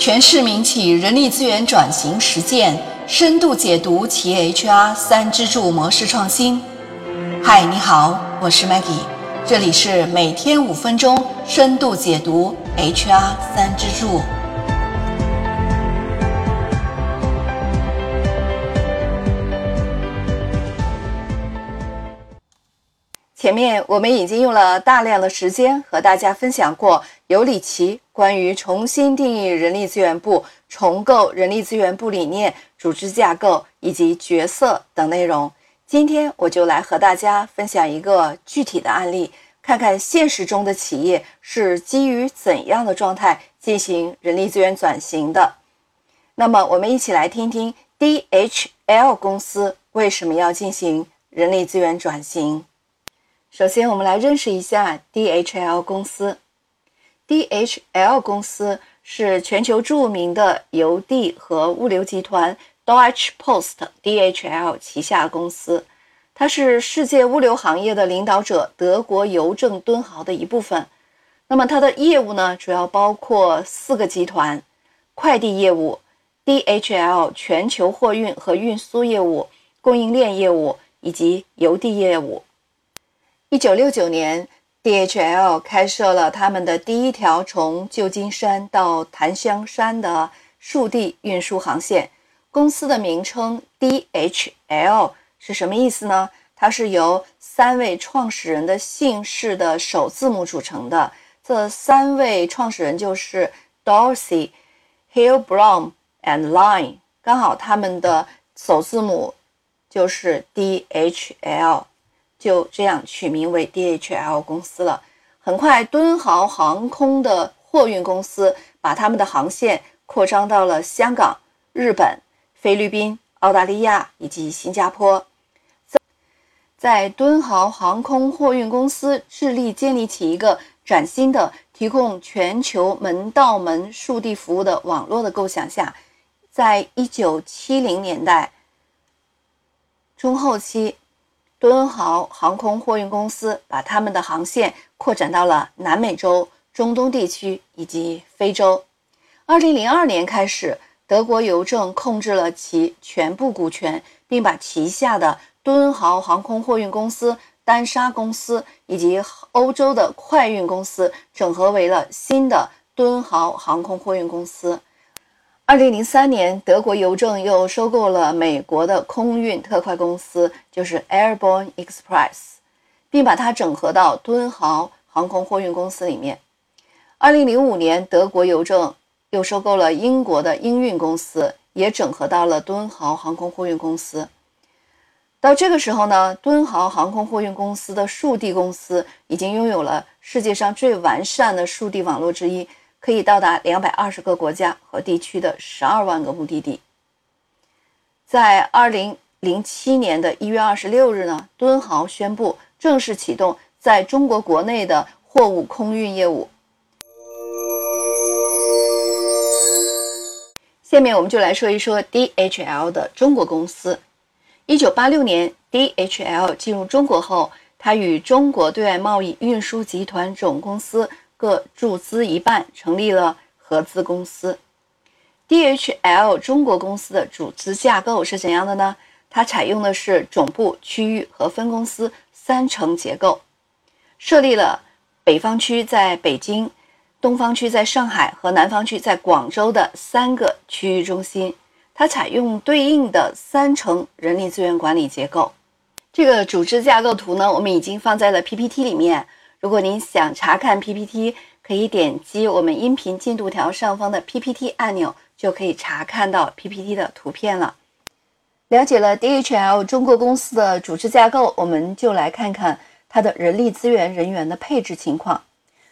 全市民企人力资源转型实践，深度解读企业 HR 三支柱模式创新。嗨，你好，我是 Maggie，这里是每天五分钟深度解读 HR 三支柱。前面我们已经用了大量的时间和大家分享过尤里奇关于重新定义人力资源部、重构人力资源部理念、组织架构以及角色等内容。今天我就来和大家分享一个具体的案例，看看现实中的企业是基于怎样的状态进行人力资源转型的。那么，我们一起来听听 DHL 公司为什么要进行人力资源转型。首先，我们来认识一下 DHL 公司。DHL 公司是全球著名的邮递和物流集团 Deutsche Post DHL 旗下公司，它是世界物流行业的领导者德国邮政敦豪的一部分。那么，它的业务呢，主要包括四个集团：快递业务、DHL 全球货运和运输业务、供应链业务以及邮递业务。一九六九年，DHL 开设了他们的第一条从旧金山到檀香山的陆地运输航线。公司的名称 DHL 是什么意思呢？它是由三位创始人的姓氏的首字母组成的。这三位创始人就是 Dorsey、Hillbrom and Line，刚好他们的首字母就是 DHL。就这样取名为 DHL 公司了。很快，敦豪航空的货运公司把他们的航线扩张到了香港、日本、菲律宾、澳大利亚以及新加坡。在在敦豪航空货运公司致力建立起一个崭新的提供全球门到门速递服务的网络的构想下，在一九七零年代中后期。敦豪航空货运公司把他们的航线扩展到了南美洲、中东地区以及非洲。二零零二年开始，德国邮政控制了其全部股权，并把旗下的敦豪航空货运公司、丹沙公司以及欧洲的快运公司整合为了新的敦豪航空货运公司。二零零三年，德国邮政又收购了美国的空运特快公司，就是 Airborne Express，并把它整合到敦豪航空货运公司里面。二零零五年，德国邮政又收购了英国的英运公司，也整合到了敦豪航空货运公司。到这个时候呢，敦豪航空货运公司的速递公司已经拥有了世界上最完善的速递网络之一。可以到达两百二十个国家和地区的十二万个目的地。在二零零七年的一月二十六日呢，敦豪宣布正式启动在中国国内的货物空运业务。下面我们就来说一说 DHL 的中国公司。一九八六年，DHL 进入中国后，它与中国对外贸易运输集团总公司。各注资一半，成立了合资公司。DHL 中国公司的组织架构是怎样的呢？它采用的是总部、区域和分公司三层结构，设立了北方区在北京、东方区在上海和南方区在广州的三个区域中心。它采用对应的三层人力资源管理结构。这个组织架构图呢，我们已经放在了 PPT 里面。如果您想查看 PPT，可以点击我们音频进度条上方的 PPT 按钮，就可以查看到 PPT 的图片了。了解了 DHL 中国公司的组织架构，我们就来看看它的人力资源人员的配置情况。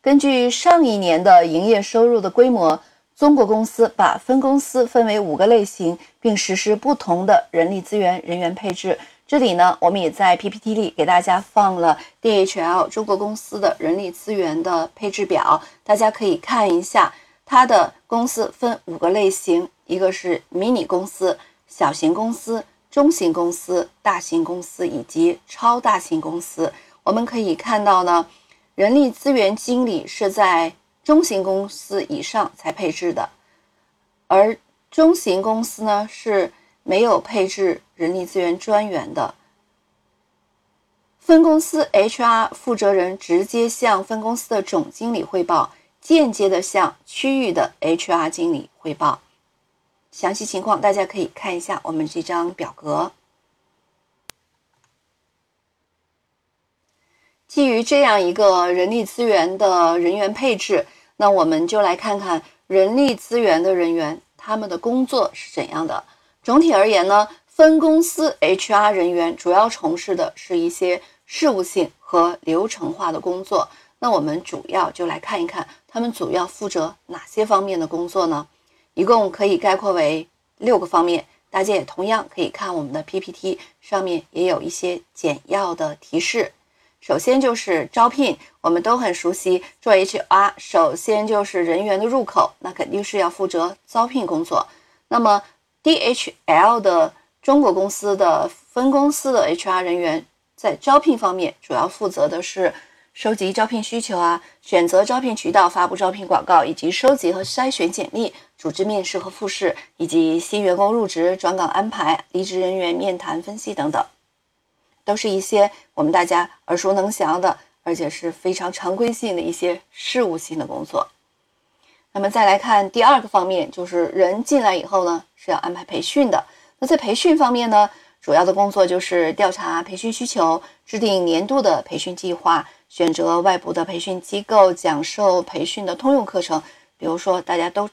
根据上一年的营业收入的规模，中国公司把分公司分为五个类型，并实施不同的人力资源人员配置。这里呢，我们也在 PPT 里给大家放了 DHL 中国公司的人力资源的配置表，大家可以看一下。它的公司分五个类型，一个是迷你公司、小型公司、中型公司、大型公司以及超大型公司。我们可以看到呢，人力资源经理是在中型公司以上才配置的，而中型公司呢是没有配置人力资源专员的。分公司 HR 负责人直接向分公司的总经理汇报，间接的向区域的 HR 经理汇报。详细情况大家可以看一下我们这张表格。基于这样一个人力资源的人员配置，那我们就来看看人力资源的人员他们的工作是怎样的。总体而言呢，分公司 HR 人员主要从事的是一些事务性和流程化的工作。那我们主要就来看一看他们主要负责哪些方面的工作呢？一共可以概括为六个方面，大家也同样可以看我们的 PPT 上面也有一些简要的提示。首先就是招聘，我们都很熟悉，做 HR 首先就是人员的入口，那肯定是要负责招聘工作。那么 DHL 的中国公司的分公司的 HR 人员在招聘方面主要负责的是。收集招聘需求啊，选择招聘渠道，发布招聘广告，以及收集和筛选简历，组织面试和复试，以及新员工入职、转岗安排、离职人员面谈分析等等，都是一些我们大家耳熟能详的，而且是非常常规性的一些事务性的工作。那么再来看第二个方面，就是人进来以后呢，是要安排培训的。那在培训方面呢，主要的工作就是调查培训需求，制定年度的培训计划。选择外部的培训机构讲授培训的通用课程，比如说大家都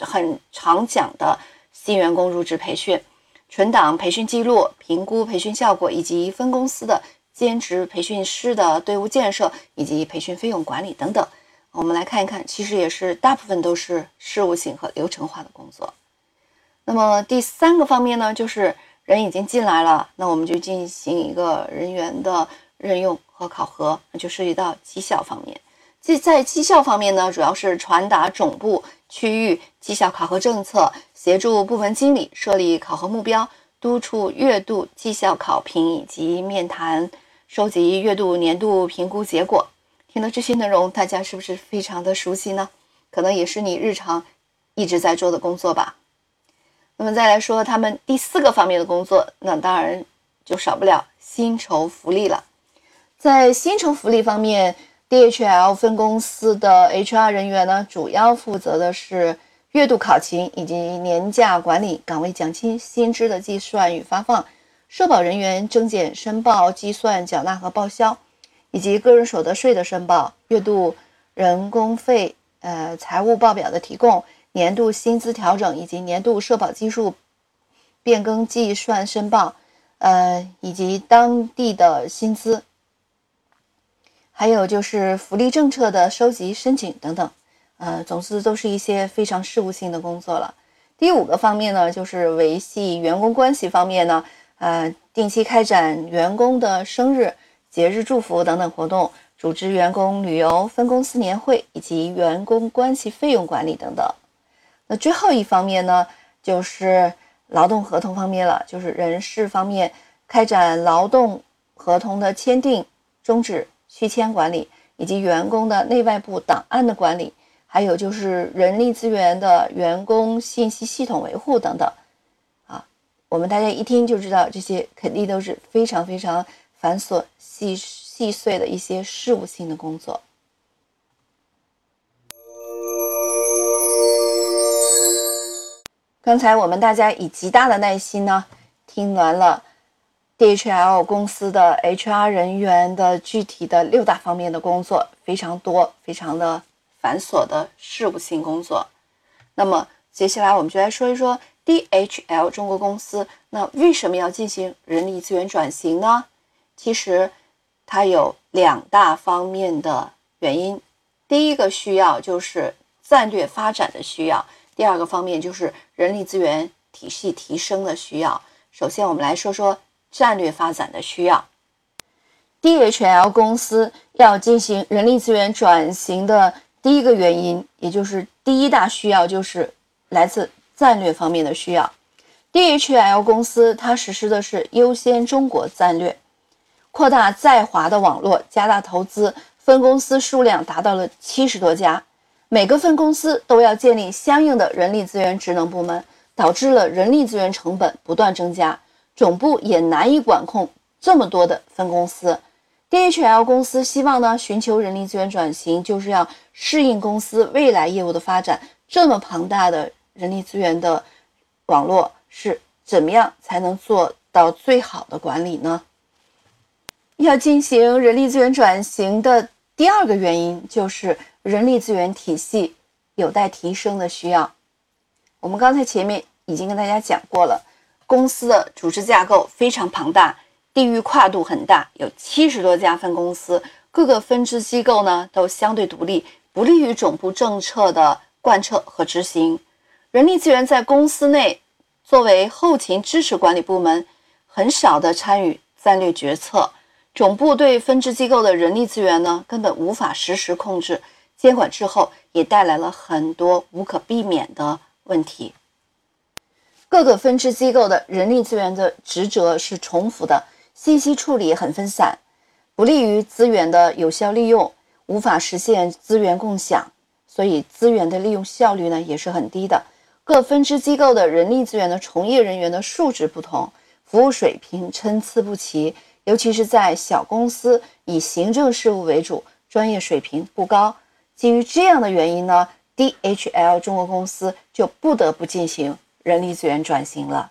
很常讲的新员工入职培训、存档培训记录、评估培训效果，以及分公司的兼职培训师的队伍建设以及培训费用管理等等。我们来看一看，其实也是大部分都是事务性和流程化的工作。那么第三个方面呢，就是人已经进来了，那我们就进行一个人员的任用。和考核，那就涉及到绩效方面。即在绩效方面呢，主要是传达总部、区域绩效考核政策，协助部门经理设立考核目标，督促月度绩效考评以及面谈，收集月度、年度评估结果。听到这些内容，大家是不是非常的熟悉呢？可能也是你日常一直在做的工作吧。那么再来说他们第四个方面的工作，那当然就少不了薪酬福利了。在薪酬福利方面，DHL 分公司的 HR 人员呢，主要负责的是月度考勤以及年假管理、岗位奖金、薪资的计算与发放、社保人员征检申报、计算、缴纳和报销，以及个人所得税的申报、月度人工费、呃财务报表的提供、年度薪资调整以及年度社保基数变更计算申报，呃以及当地的薪资。还有就是福利政策的收集、申请等等，呃，总之都是一些非常事务性的工作了。第五个方面呢，就是维系员工关系方面呢，呃，定期开展员工的生日、节日祝福等等活动，组织员工旅游、分公司年会以及员工关系费用管理等等。那最后一方面呢，就是劳动合同方面了，就是人事方面开展劳动合同的签订、终止。续签管理以及员工的内外部档案的管理，还有就是人力资源的员工信息系统维护等等，啊，我们大家一听就知道，这些肯定都是非常非常繁琐、细细碎的一些事务性的工作。刚才我们大家以极大的耐心呢，听完了。DHL 公司的 HR 人员的具体的六大方面的工作非常多，非常的繁琐的事务性工作。那么接下来我们就来说一说 DHL 中国公司，那为什么要进行人力资源转型呢？其实它有两大方面的原因。第一个需要就是战略发展的需要，第二个方面就是人力资源体系提升的需要。首先我们来说说。战略发展的需要，DHL 公司要进行人力资源转型的第一个原因，也就是第一大需要，就是来自战略方面的需要。DHL 公司它实施的是优先中国战略，扩大在华的网络，加大投资，分公司数量达到了七十多家。每个分公司都要建立相应的人力资源职能部门，导致了人力资源成本不断增加，总部也难以管控这么多的分公司。DHL 公司希望呢，寻求人力资源转型，就是要适应公司未来业务的发展。这么庞大的人力资源的网络，是怎么样才能做到最好的管理呢？要进行人力资源转型的第二个原因，就是人力资源体系有待提升的需要。我们刚才前面已经跟大家讲过了，公司的组织架构非常庞大。地域跨度很大，有七十多家分公司，各个分支机构呢都相对独立，不利于总部政策的贯彻和执行。人力资源在公司内作为后勤支持管理部门，很少的参与战略决策。总部对分支机构的人力资源呢，根本无法实时控制监管，之后也带来了很多无可避免的问题。各个分支机构的人力资源的职责是重复的。信息处理很分散，不利于资源的有效利用，无法实现资源共享，所以资源的利用效率呢也是很低的。各分支机构的人力资源的从业人员的素质不同，服务水平参差不齐，尤其是在小公司以行政事务为主，专业水平不高。基于这样的原因呢，DHL 中国公司就不得不进行人力资源转型了。